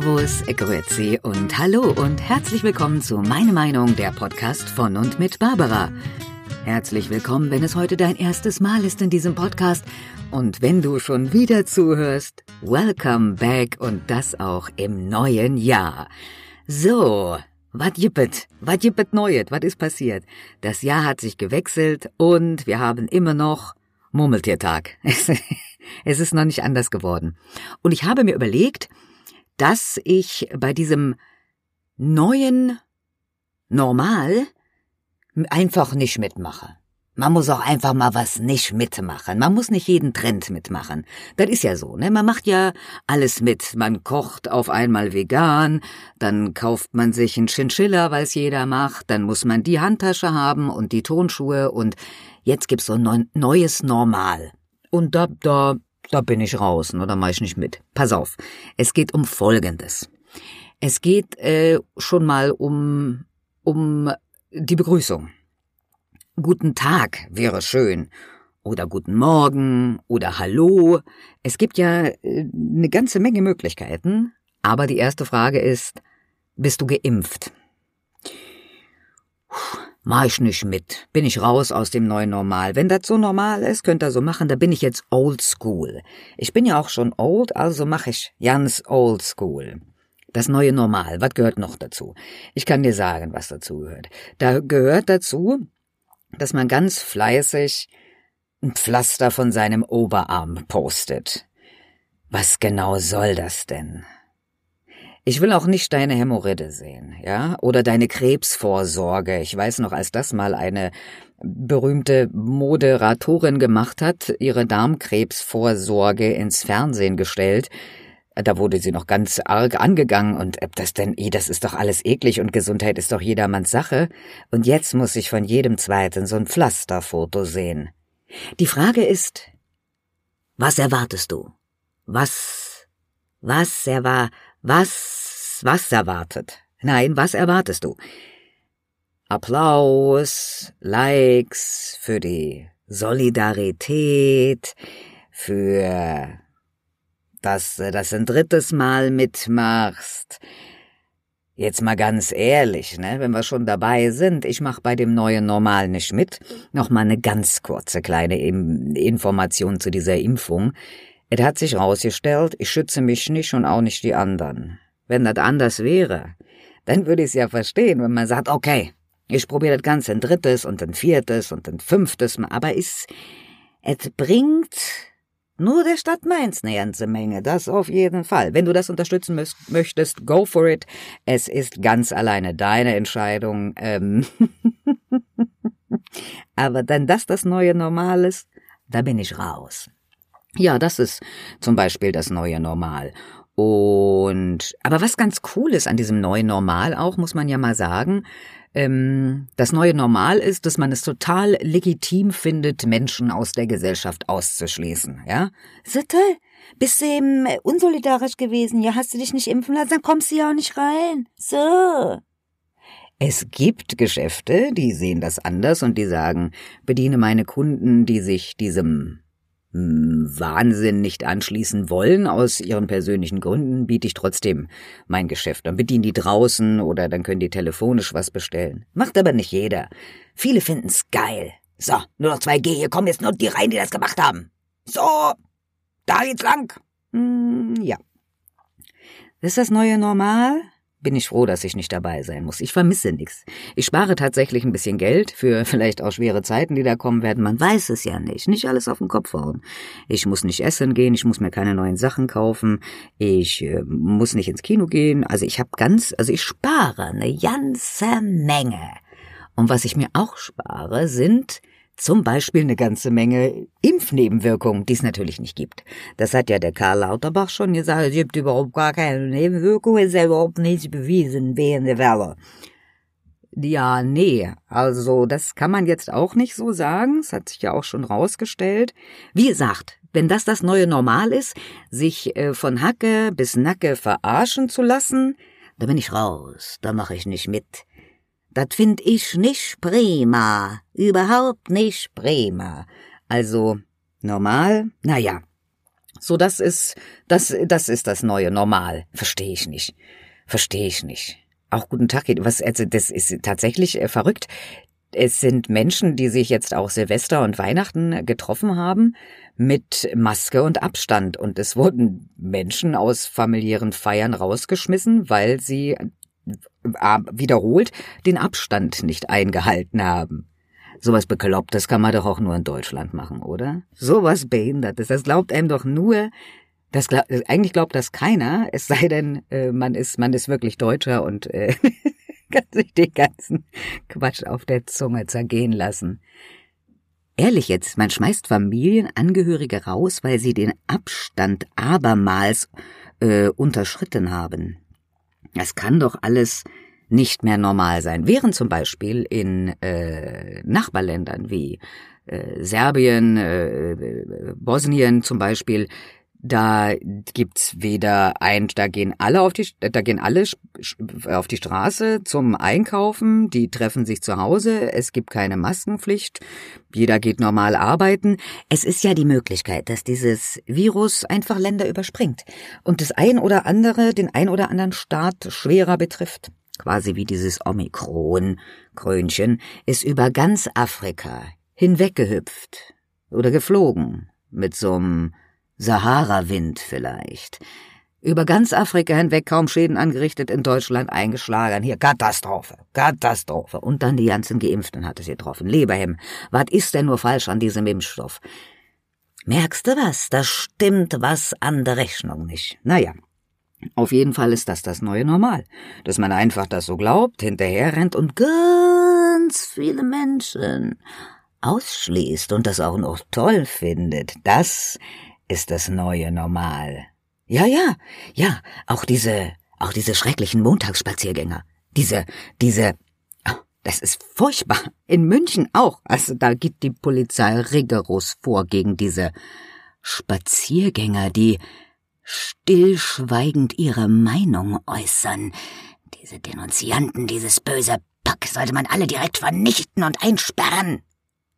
Servus, Grüezi und Hallo und herzlich willkommen zu Meine Meinung, der Podcast von und mit Barbara. Herzlich willkommen, wenn es heute dein erstes Mal ist in diesem Podcast und wenn du schon wieder zuhörst, welcome back und das auch im neuen Jahr. So, was jippet? Was jippet neuet? Was ist passiert? Das Jahr hat sich gewechselt und wir haben immer noch Murmeltiertag. Es ist noch nicht anders geworden. Und ich habe mir überlegt, dass ich bei diesem neuen Normal einfach nicht mitmache. Man muss auch einfach mal was nicht mitmachen. Man muss nicht jeden Trend mitmachen. Das ist ja so, ne? Man macht ja alles mit. Man kocht auf einmal vegan, dann kauft man sich einen Chinchilla, weil es jeder macht, dann muss man die Handtasche haben und die Tonschuhe und jetzt gibt's so ein neues Normal. Und da, da, da bin ich raus, oder mach ich nicht mit. Pass auf. Es geht um Folgendes. Es geht äh, schon mal um, um die Begrüßung. Guten Tag wäre schön. Oder guten Morgen oder Hallo. Es gibt ja äh, eine ganze Menge Möglichkeiten. Aber die erste Frage ist, bist du geimpft? Puh, mach ich nicht mit. Bin ich raus aus dem neuen Normal. Wenn das so normal ist, könnt ihr so machen, da bin ich jetzt old school. Ich bin ja auch schon old, also mache ich ganz old school. Das neue Normal, was gehört noch dazu? Ich kann dir sagen, was dazu gehört. Da gehört dazu, dass man ganz fleißig ein Pflaster von seinem Oberarm postet. Was genau soll das denn? Ich will auch nicht deine Hämorrhoide sehen, ja, oder deine Krebsvorsorge. Ich weiß noch, als das mal eine berühmte Moderatorin gemacht hat, ihre Darmkrebsvorsorge ins Fernsehen gestellt, da wurde sie noch ganz arg angegangen und das denn, eh, das ist doch alles eklig und Gesundheit ist doch jedermanns Sache. Und jetzt muss ich von jedem Zweiten so ein Pflasterfoto sehen. Die Frage ist, was erwartest du? Was, was er war, was, was erwartet? Nein, was erwartest du? Applaus, Likes für die Solidarität, für dass du das ein drittes Mal mitmachst. Jetzt mal ganz ehrlich, ne, wenn wir schon dabei sind, ich mach bei dem neuen Normal nicht mit. Noch mal eine ganz kurze kleine Information zu dieser Impfung. Es hat sich rausgestellt, ich schütze mich nicht und auch nicht die anderen. Wenn das anders wäre, dann würde ich es ja verstehen, wenn man sagt, okay, ich probiere das Ganze ein drittes und ein viertes und ein fünftes Mal, aber es, es bringt nur der Stadt Mainz eine ganze Menge, das auf jeden Fall. Wenn du das unterstützen möchtest, go for it. Es ist ganz alleine deine Entscheidung. Ähm Aber dann das das neue Normal ist, da bin ich raus. Ja, das ist zum Beispiel das neue Normal. Und aber was ganz cool ist an diesem neuen Normal auch, muss man ja mal sagen, ähm, das neue Normal ist, dass man es total legitim findet, Menschen aus der Gesellschaft auszuschließen, ja? Sitte? Bist du eben unsolidarisch gewesen? Ja, hast du dich nicht impfen lassen, dann kommst du ja auch nicht rein. So. Es gibt Geschäfte, die sehen das anders und die sagen, bediene meine Kunden, die sich diesem Wahnsinn nicht anschließen wollen, aus ihren persönlichen Gründen, biete ich trotzdem mein Geschäft. Dann bedienen die draußen oder dann können die telefonisch was bestellen. Macht aber nicht jeder. Viele finden's geil. So, nur noch 2G, hier kommen jetzt nur die rein, die das gemacht haben. So, da geht's lang. Hm, ja. Ist das neue Normal? Bin ich froh, dass ich nicht dabei sein muss. Ich vermisse nichts. Ich spare tatsächlich ein bisschen Geld für vielleicht auch schwere Zeiten, die da kommen werden. Man weiß es ja nicht. Nicht alles auf den Kopf hauen. Ich muss nicht essen gehen, ich muss mir keine neuen Sachen kaufen, ich äh, muss nicht ins Kino gehen. Also ich habe ganz, also ich spare eine ganze Menge. Und was ich mir auch spare, sind zum Beispiel eine ganze Menge Impfnebenwirkungen, die es natürlich nicht gibt. Das hat ja der Karl Lauterbach schon gesagt, es gibt überhaupt gar keine Nebenwirkungen, ist ja überhaupt nicht bewiesen während der Welle. Ja, nee, also das kann man jetzt auch nicht so sagen, es hat sich ja auch schon rausgestellt. Wie gesagt, wenn das das neue Normal ist, sich äh, von Hacke bis Nacke verarschen zu lassen, da bin ich raus, da mache ich nicht mit. Das find ich nicht prima. Überhaupt nicht prima. Also, normal? Naja. So, das ist, das, das ist das neue Normal. Verstehe ich nicht. Verstehe ich nicht. Auch guten Tag, was, also, das ist tatsächlich äh, verrückt. Es sind Menschen, die sich jetzt auch Silvester und Weihnachten getroffen haben mit Maske und Abstand. Und es wurden Menschen aus familiären Feiern rausgeschmissen, weil sie wiederholt den Abstand nicht eingehalten haben. Sowas Beklopptes kann man doch auch nur in Deutschland machen, oder? Sowas Behindertes, das glaubt einem doch nur, das glaub, eigentlich glaubt das keiner, es sei denn, äh, man ist, man ist wirklich Deutscher und äh, kann sich den ganzen Quatsch auf der Zunge zergehen lassen. Ehrlich jetzt, man schmeißt Familienangehörige raus, weil sie den Abstand abermals äh, unterschritten haben. Das kann doch alles nicht mehr normal sein. Während zum Beispiel in äh, Nachbarländern wie äh, Serbien, äh, Bosnien zum Beispiel, da gibt's weder ein, da gehen alle auf die, da gehen alle auf die Straße zum Einkaufen, die treffen sich zu Hause, es gibt keine Maskenpflicht, jeder geht normal arbeiten. Es ist ja die Möglichkeit, dass dieses Virus einfach Länder überspringt und das ein oder andere, den ein oder anderen Staat schwerer betrifft. Quasi wie dieses Omikron-Krönchen, ist über ganz Afrika hinweggehüpft oder geflogen, mit so'm Sahara-Wind vielleicht. Über ganz Afrika hinweg kaum Schäden angerichtet, in Deutschland eingeschlagen. Hier, Katastrophe, Katastrophe. Und dann die ganzen Geimpften hat es getroffen. Leberhem, was ist denn nur falsch an diesem Impfstoff? Merkst du was? Da stimmt was an der Rechnung nicht. Naja, auf jeden Fall ist das das neue Normal, dass man einfach das so glaubt, hinterher rennt und ganz viele Menschen ausschließt und das auch noch toll findet. Das ist das neue Normal. Ja, ja, ja, auch diese, auch diese schrecklichen Montagsspaziergänger. Diese, diese, oh, das ist furchtbar. In München auch. Also da geht die Polizei rigoros vor gegen diese Spaziergänger, die stillschweigend ihre Meinung äußern. Diese Denunzianten, dieses böse Pack sollte man alle direkt vernichten und einsperren.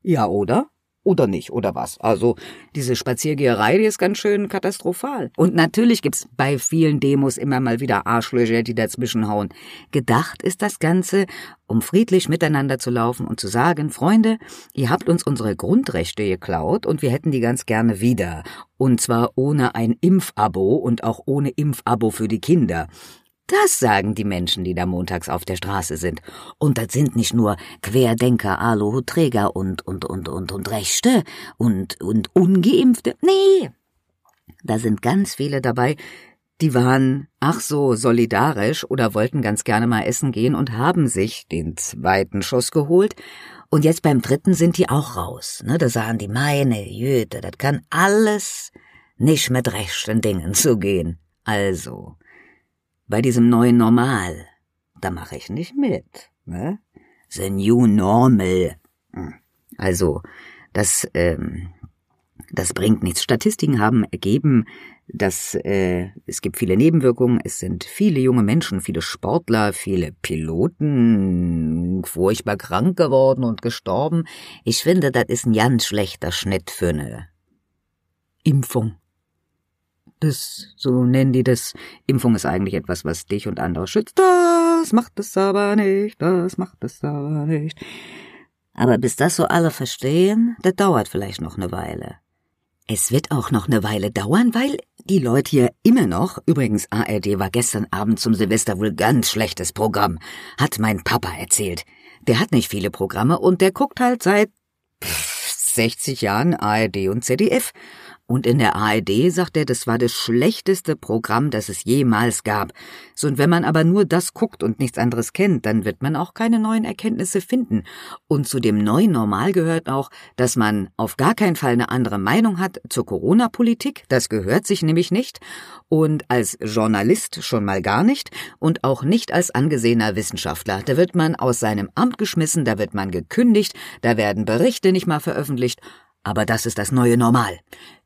Ja, oder? Oder nicht, oder was? Also, diese Spaziergeherei, die ist ganz schön katastrophal. Und natürlich gibt's bei vielen Demos immer mal wieder Arschlöcher, die dazwischenhauen. Gedacht ist das Ganze, um friedlich miteinander zu laufen und zu sagen, Freunde, ihr habt uns unsere Grundrechte geklaut und wir hätten die ganz gerne wieder. Und zwar ohne ein Impfabo und auch ohne Impfabo für die Kinder. Das sagen die Menschen, die da montags auf der Straße sind. Und das sind nicht nur Querdenker, Aluhutträger und, und, und, und, und Rechte und, und Ungeimpfte. Nee. Da sind ganz viele dabei, die waren ach so solidarisch oder wollten ganz gerne mal essen gehen und haben sich den zweiten Schuss geholt. Und jetzt beim dritten sind die auch raus. Ne? Da sagen die, meine Jüte, das kann alles nicht mit rechten Dingen zugehen. Also, bei diesem neuen Normal, da mache ich nicht mit. Ne? The new normal. Hm. Also, das, ähm, das bringt nichts. Statistiken haben ergeben, dass äh, es gibt viele Nebenwirkungen. Es sind viele junge Menschen, viele Sportler, viele Piloten furchtbar krank geworden und gestorben. Ich finde, das ist ein ganz schlechter Schnitt für eine Impfung. Das, so nennen die das. Impfung ist eigentlich etwas, was dich und andere schützt. Das macht es aber nicht, das macht es aber nicht. Aber bis das so alle verstehen, das dauert vielleicht noch eine Weile. Es wird auch noch eine Weile dauern, weil die Leute hier immer noch, übrigens ARD war gestern Abend zum Silvester wohl ganz schlechtes Programm, hat mein Papa erzählt. Der hat nicht viele Programme und der guckt halt seit 60 Jahren ARD und ZDF und in der ARD sagt er, das war das schlechteste Programm, das es jemals gab. So, und wenn man aber nur das guckt und nichts anderes kennt, dann wird man auch keine neuen Erkenntnisse finden. Und zu dem neuen Normal gehört auch, dass man auf gar keinen Fall eine andere Meinung hat zur Corona-Politik. Das gehört sich nämlich nicht. Und als Journalist schon mal gar nicht. Und auch nicht als angesehener Wissenschaftler. Da wird man aus seinem Amt geschmissen, da wird man gekündigt, da werden Berichte nicht mal veröffentlicht. Aber das ist das neue Normal.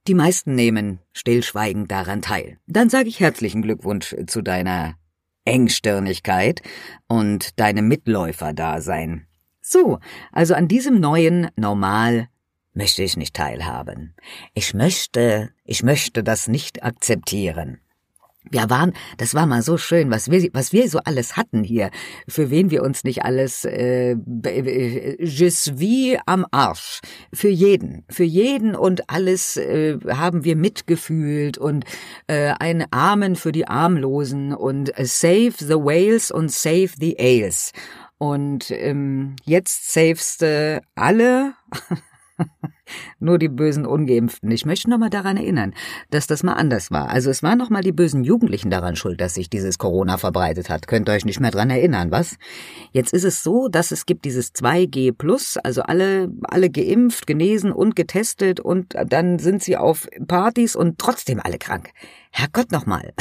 Die meisten nehmen stillschweigend daran teil. Dann sage ich herzlichen Glückwunsch zu deiner Engstirnigkeit und deinem Mitläuferdasein. So, also an diesem neuen Normal möchte ich nicht teilhaben. Ich möchte, ich möchte das nicht akzeptieren. Wir waren, das war mal so schön, was wir, was wir so alles hatten hier, für wen wir uns nicht alles, äh, äh je suis am Arsch, für jeden, für jeden und alles äh, haben wir mitgefühlt und äh, ein Amen für die Armlosen und äh, save the whales und save the ales. Und ähm, jetzt savest du alle Nur die bösen Ungeimpften. Ich möchte noch mal daran erinnern, dass das mal anders war. Also es waren noch mal die bösen Jugendlichen daran schuld, dass sich dieses Corona verbreitet hat. Könnt ihr euch nicht mehr dran erinnern, was? Jetzt ist es so, dass es gibt dieses 2G+, also alle, alle geimpft, genesen und getestet und dann sind sie auf Partys und trotzdem alle krank. Herrgott noch mal.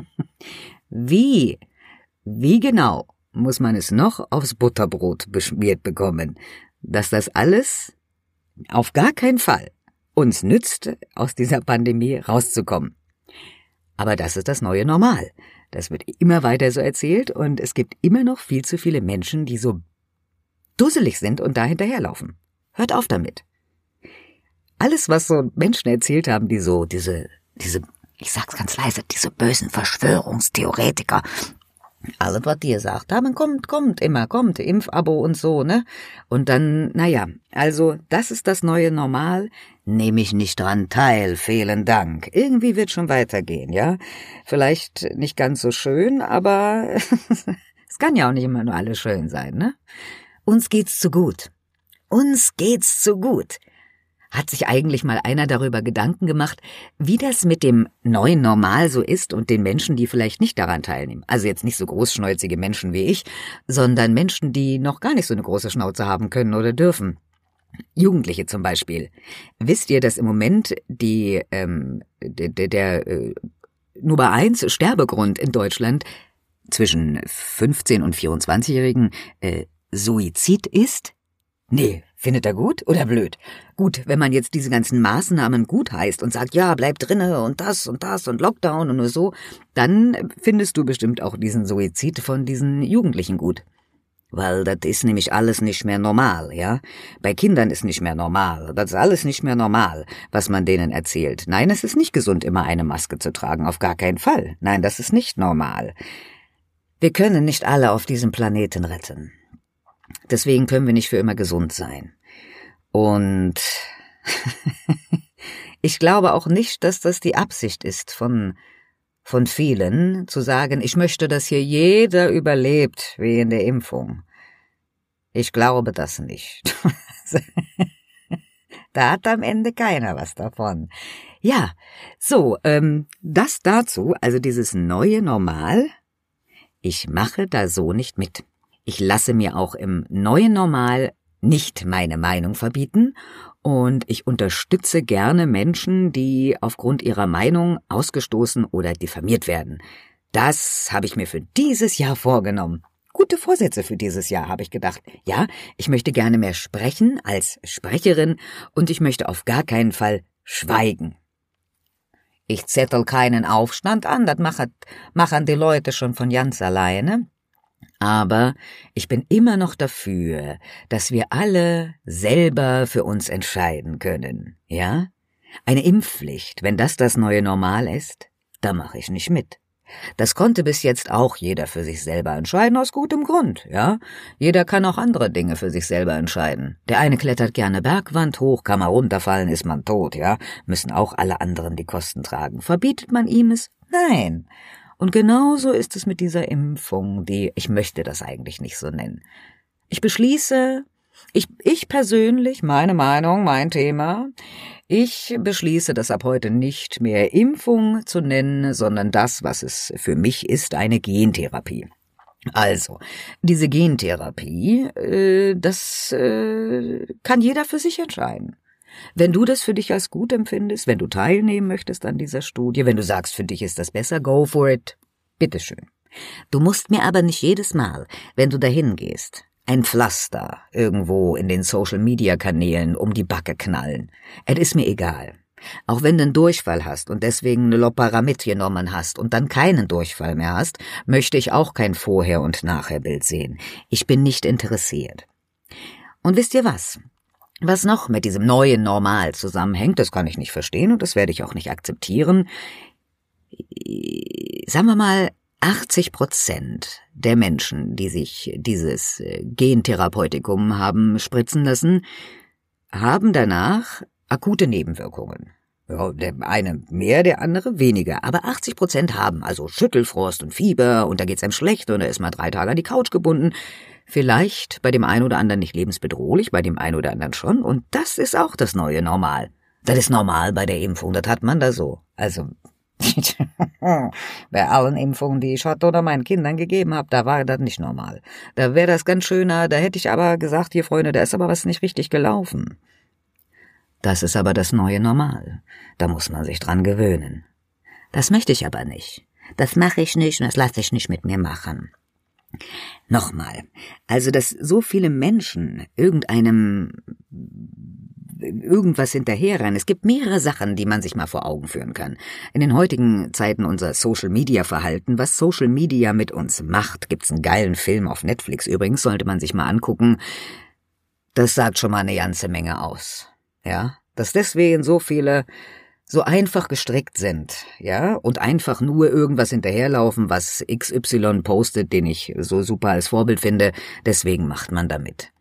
Wie? Wie genau muss man es noch aufs Butterbrot beschmiert bekommen, dass das alles auf gar keinen Fall uns nützt, aus dieser Pandemie rauszukommen. Aber das ist das neue Normal. Das wird immer weiter so erzählt und es gibt immer noch viel zu viele Menschen, die so dusselig sind und da hinterherlaufen. Hört auf damit. Alles, was so Menschen erzählt haben, die so diese, diese, ich sag's ganz leise, diese bösen Verschwörungstheoretiker alles, was die gesagt haben, kommt, kommt immer, kommt, Impfabo und so, ne? Und dann, naja, also, das ist das neue Normal. Nehme ich nicht dran teil, vielen Dank. Irgendwie wird schon weitergehen, ja? Vielleicht nicht ganz so schön, aber es kann ja auch nicht immer nur alles schön sein, ne? Uns geht's zu gut. Uns geht's zu gut. Hat sich eigentlich mal einer darüber Gedanken gemacht, wie das mit dem neuen Normal so ist und den Menschen, die vielleicht nicht daran teilnehmen? Also jetzt nicht so großschnäuzige Menschen wie ich, sondern Menschen, die noch gar nicht so eine große Schnauze haben können oder dürfen. Jugendliche zum Beispiel. Wisst ihr, dass im Moment die ähm, der, der, der äh, Nummer eins Sterbegrund in Deutschland zwischen 15 und 24-Jährigen äh, Suizid ist? Nee, findet er gut oder blöd? Gut, wenn man jetzt diese ganzen Maßnahmen gut heißt und sagt, ja, bleib drinne und das und das und Lockdown und nur so, dann findest du bestimmt auch diesen Suizid von diesen Jugendlichen gut. Weil das ist nämlich alles nicht mehr normal, ja? Bei Kindern ist nicht mehr normal. Das ist alles nicht mehr normal, was man denen erzählt. Nein, es ist nicht gesund, immer eine Maske zu tragen. Auf gar keinen Fall. Nein, das ist nicht normal. Wir können nicht alle auf diesem Planeten retten. Deswegen können wir nicht für immer gesund sein. Und ich glaube auch nicht, dass das die Absicht ist von von vielen zu sagen, ich möchte, dass hier jeder überlebt wie in der Impfung. Ich glaube das nicht. da hat am Ende keiner was davon. Ja, so, ähm, das dazu, also dieses neue Normal, ich mache da so nicht mit. Ich lasse mir auch im neuen Normal nicht meine Meinung verbieten und ich unterstütze gerne Menschen, die aufgrund ihrer Meinung ausgestoßen oder diffamiert werden. Das habe ich mir für dieses Jahr vorgenommen. Gute Vorsätze für dieses Jahr, habe ich gedacht. Ja, ich möchte gerne mehr sprechen als Sprecherin und ich möchte auf gar keinen Fall schweigen. Ich zettel keinen Aufstand an, das machen die Leute schon von ganz alleine. Aber ich bin immer noch dafür, dass wir alle selber für uns entscheiden können, ja? Eine Impfpflicht, wenn das das neue Normal ist, da mache ich nicht mit. Das konnte bis jetzt auch jeder für sich selber entscheiden, aus gutem Grund, ja? Jeder kann auch andere Dinge für sich selber entscheiden. Der eine klettert gerne Bergwand hoch, kann mal runterfallen, ist man tot, ja? Müssen auch alle anderen die Kosten tragen. Verbietet man ihm es? Nein. Und genauso ist es mit dieser Impfung, die ich möchte das eigentlich nicht so nennen. Ich beschließe, ich, ich persönlich, meine Meinung, mein Thema, ich beschließe das ab heute nicht mehr Impfung zu nennen, sondern das, was es für mich ist, eine Gentherapie. Also, diese Gentherapie, äh, das äh, kann jeder für sich entscheiden. Wenn du das für dich als gut empfindest, wenn du teilnehmen möchtest an dieser Studie, wenn du sagst, für dich ist das besser, go for it. Bitteschön. Du musst mir aber nicht jedes Mal, wenn du dahin gehst, ein Pflaster irgendwo in den Social-Media-Kanälen um die Backe knallen. Es ist mir egal. Auch wenn du einen Durchfall hast und deswegen eine Loparamid genommen hast und dann keinen Durchfall mehr hast, möchte ich auch kein Vorher- und Nachher-Bild sehen. Ich bin nicht interessiert. Und wisst ihr was? Was noch mit diesem neuen Normal zusammenhängt, das kann ich nicht verstehen und das werde ich auch nicht akzeptieren. Sagen wir mal, 80 Prozent der Menschen, die sich dieses äh, Gentherapeutikum haben spritzen lassen, haben danach akute Nebenwirkungen. Der eine mehr, der andere weniger. Aber 80 Prozent haben also Schüttelfrost und Fieber und da geht's einem schlecht und er ist mal drei Tage an die Couch gebunden. Vielleicht bei dem einen oder anderen nicht lebensbedrohlich, bei dem einen oder anderen schon. Und das ist auch das neue Normal. Das ist normal bei der Impfung, das hat man da so. Also, bei allen Impfungen, die ich Schott oder meinen Kindern gegeben habe, da war das nicht normal. Da wäre das ganz schöner, da hätte ich aber gesagt, hier Freunde, da ist aber was nicht richtig gelaufen. Das ist aber das neue Normal. Da muss man sich dran gewöhnen. Das möchte ich aber nicht. Das mache ich nicht und das lasse ich nicht mit mir machen. Nochmal, also dass so viele Menschen irgendeinem irgendwas hinterherrennen. Es gibt mehrere Sachen, die man sich mal vor Augen führen kann. In den heutigen Zeiten unser Social Media Verhalten, was Social Media mit uns macht, gibt's einen geilen Film auf Netflix übrigens, sollte man sich mal angucken. Das sagt schon mal eine ganze Menge aus. Ja, dass deswegen so viele so einfach gestrickt sind, ja, und einfach nur irgendwas hinterherlaufen, was XY postet, den ich so super als Vorbild finde, deswegen macht man damit.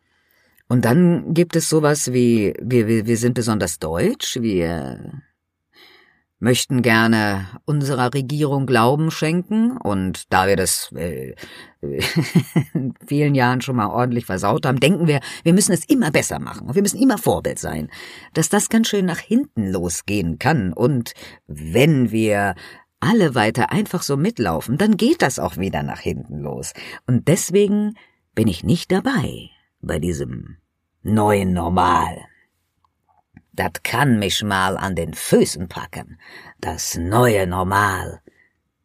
Und dann gibt es sowas wie, wir, wir, wir sind besonders deutsch, wir möchten gerne unserer Regierung Glauben schenken und da wir das äh, in vielen Jahren schon mal ordentlich versaut haben, denken wir, wir müssen es immer besser machen und wir müssen immer Vorbild sein, dass das ganz schön nach hinten losgehen kann und wenn wir alle weiter einfach so mitlaufen, dann geht das auch wieder nach hinten los und deswegen bin ich nicht dabei bei diesem neuen Normal. Das kann mich mal an den Füßen packen. Das neue Normal.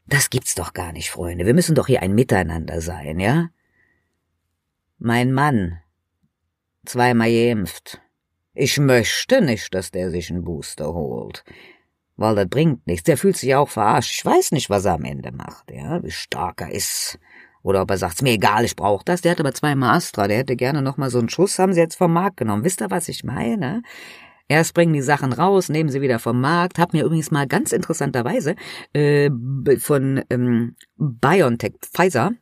Das gibt's doch gar nicht, Freunde. Wir müssen doch hier ein Miteinander sein, ja? Mein Mann. Zweimal geimpft. Ich möchte nicht, dass der sich einen Booster holt. Weil das bringt nichts. Der fühlt sich auch verarscht. Ich weiß nicht, was er am Ende macht, ja? Wie stark er ist. Oder ob er sagt, mir egal, ich brauche das. Der hat aber zweimal Astra. Der hätte gerne noch mal so einen Schuss, haben sie jetzt vom Markt genommen. Wisst ihr, was ich meine? Erst bringen die Sachen raus, nehmen sie wieder vom Markt. Hab mir übrigens mal ganz interessanterweise äh, von ähm, BioNTech Pfizer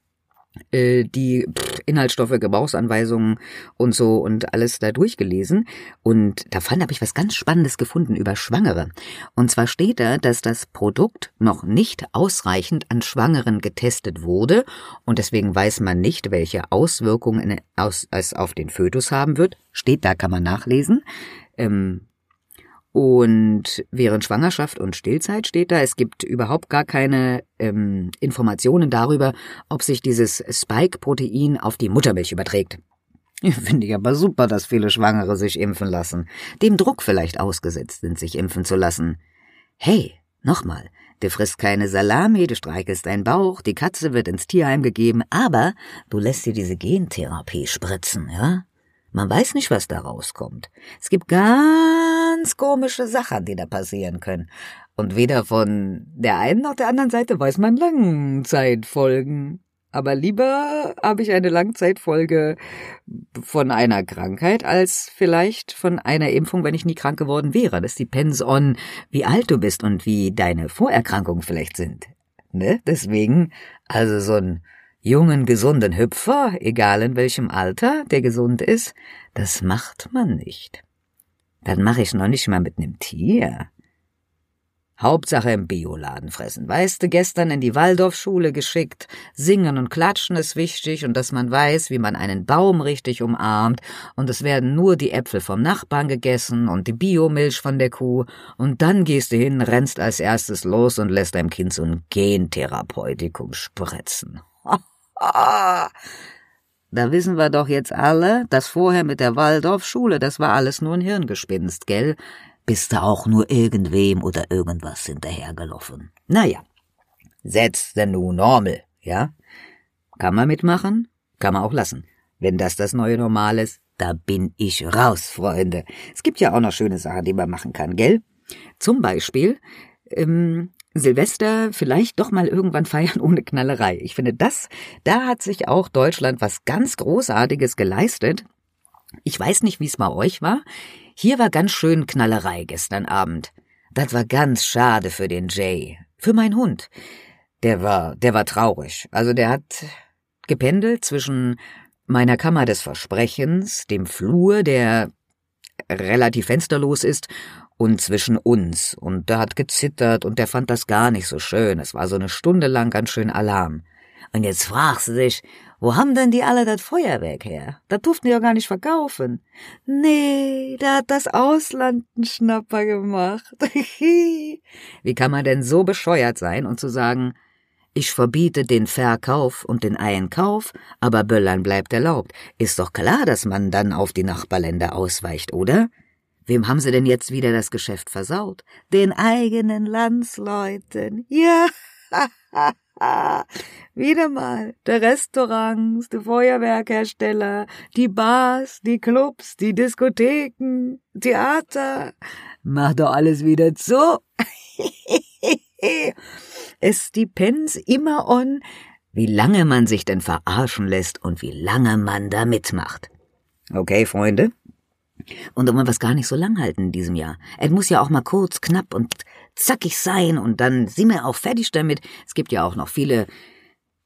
äh, die Inhaltsstoffe, Gebrauchsanweisungen und so und alles da durchgelesen. Und da fand habe ich was ganz Spannendes gefunden über Schwangere. Und zwar steht da, dass das Produkt noch nicht ausreichend an Schwangeren getestet wurde und deswegen weiß man nicht, welche Auswirkungen es auf den Fötus haben wird. Steht da, kann man nachlesen. Ähm, und während Schwangerschaft und Stillzeit steht da, es gibt überhaupt gar keine ähm, Informationen darüber, ob sich dieses Spike-Protein auf die Muttermilch überträgt. Finde ich aber super, dass viele Schwangere sich impfen lassen. Dem Druck vielleicht ausgesetzt sind, sich impfen zu lassen. Hey, nochmal, du frisst keine Salami, du streichelst deinen Bauch, die Katze wird ins Tierheim gegeben, aber du lässt dir diese Gentherapie spritzen, ja? Man weiß nicht, was da rauskommt. Es gibt ganz komische Sachen, die da passieren können. Und weder von der einen noch der anderen Seite weiß man Langzeitfolgen. Aber lieber habe ich eine Langzeitfolge von einer Krankheit als vielleicht von einer Impfung, wenn ich nie krank geworden wäre. Das depends on, wie alt du bist und wie deine Vorerkrankungen vielleicht sind. Ne? Deswegen, also so ein jungen, gesunden Hüpfer, egal in welchem Alter, der gesund ist, das macht man nicht. Dann mache ich noch nicht mal mit nem Tier. Hauptsache im Bioladen fressen. Weißt du, gestern in die Waldorfschule geschickt. Singen und klatschen ist wichtig und dass man weiß, wie man einen Baum richtig umarmt und es werden nur die Äpfel vom Nachbarn gegessen und die Biomilch von der Kuh und dann gehst du hin, rennst als erstes los und lässt deinem Kind so ein Gentherapeutikum spritzen. Da wissen wir doch jetzt alle, dass vorher mit der Waldorfschule, das war alles nur ein Hirngespinst, gell? Bist du auch nur irgendwem oder irgendwas hinterhergelaufen? Naja, setz the new normal, ja? Kann man mitmachen, kann man auch lassen. Wenn das das neue Normal ist, da bin ich raus, Freunde. Es gibt ja auch noch schöne Sachen, die man machen kann, gell? Zum Beispiel, ähm, Silvester vielleicht doch mal irgendwann feiern ohne Knallerei. Ich finde, das, da hat sich auch Deutschland was ganz Großartiges geleistet. Ich weiß nicht, wie's bei euch war. Hier war ganz schön Knallerei gestern Abend. Das war ganz schade für den Jay. Für meinen Hund. Der war, der war traurig. Also der hat gependelt zwischen meiner Kammer des Versprechens, dem Flur, der relativ fensterlos ist, und zwischen uns. Und der hat gezittert und der fand das gar nicht so schön. Es war so eine Stunde lang ganz schön Alarm. Und jetzt fragst du dich, wo haben denn die alle das Feuerwerk her? Das durften die ja gar nicht verkaufen. Nee, da hat das Ausland einen Schnapper gemacht. Wie kann man denn so bescheuert sein und zu sagen, ich verbiete den Verkauf und den Einkauf, aber Böllern bleibt erlaubt. Ist doch klar, dass man dann auf die Nachbarländer ausweicht, oder? Wem haben sie denn jetzt wieder das Geschäft versaut? Den eigenen Landsleuten. Ja. wieder mal. Der Restaurants, die Feuerwerkhersteller, die Bars, die Clubs, die Diskotheken, Theater. Mach doch alles wieder zu. es depends immer on, wie lange man sich denn verarschen lässt und wie lange man da mitmacht. Okay, Freunde? Und wir es gar nicht so lang halten in diesem Jahr. Es muss ja auch mal kurz, knapp und zackig sein und dann sind wir auch fertig damit. Es gibt ja auch noch viele,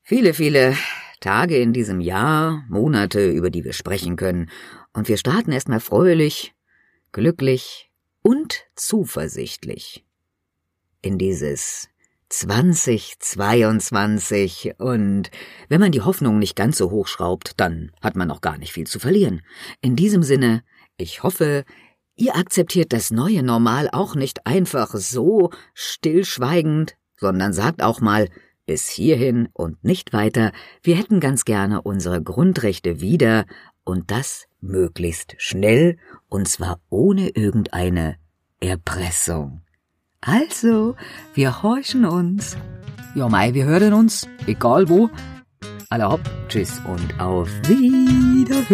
viele, viele Tage in diesem Jahr, Monate, über die wir sprechen können. Und wir starten erstmal fröhlich, glücklich und zuversichtlich in dieses 2022 und wenn man die Hoffnung nicht ganz so hoch schraubt, dann hat man auch gar nicht viel zu verlieren. In diesem Sinne, ich hoffe, ihr akzeptiert das neue Normal auch nicht einfach so stillschweigend, sondern sagt auch mal bis hierhin und nicht weiter, wir hätten ganz gerne unsere Grundrechte wieder und das möglichst schnell und zwar ohne irgendeine Erpressung. Also, wir horchen uns. Ja, Mai, wir hören uns, egal wo. Alle hopp, tschüss und auf Wiederhören.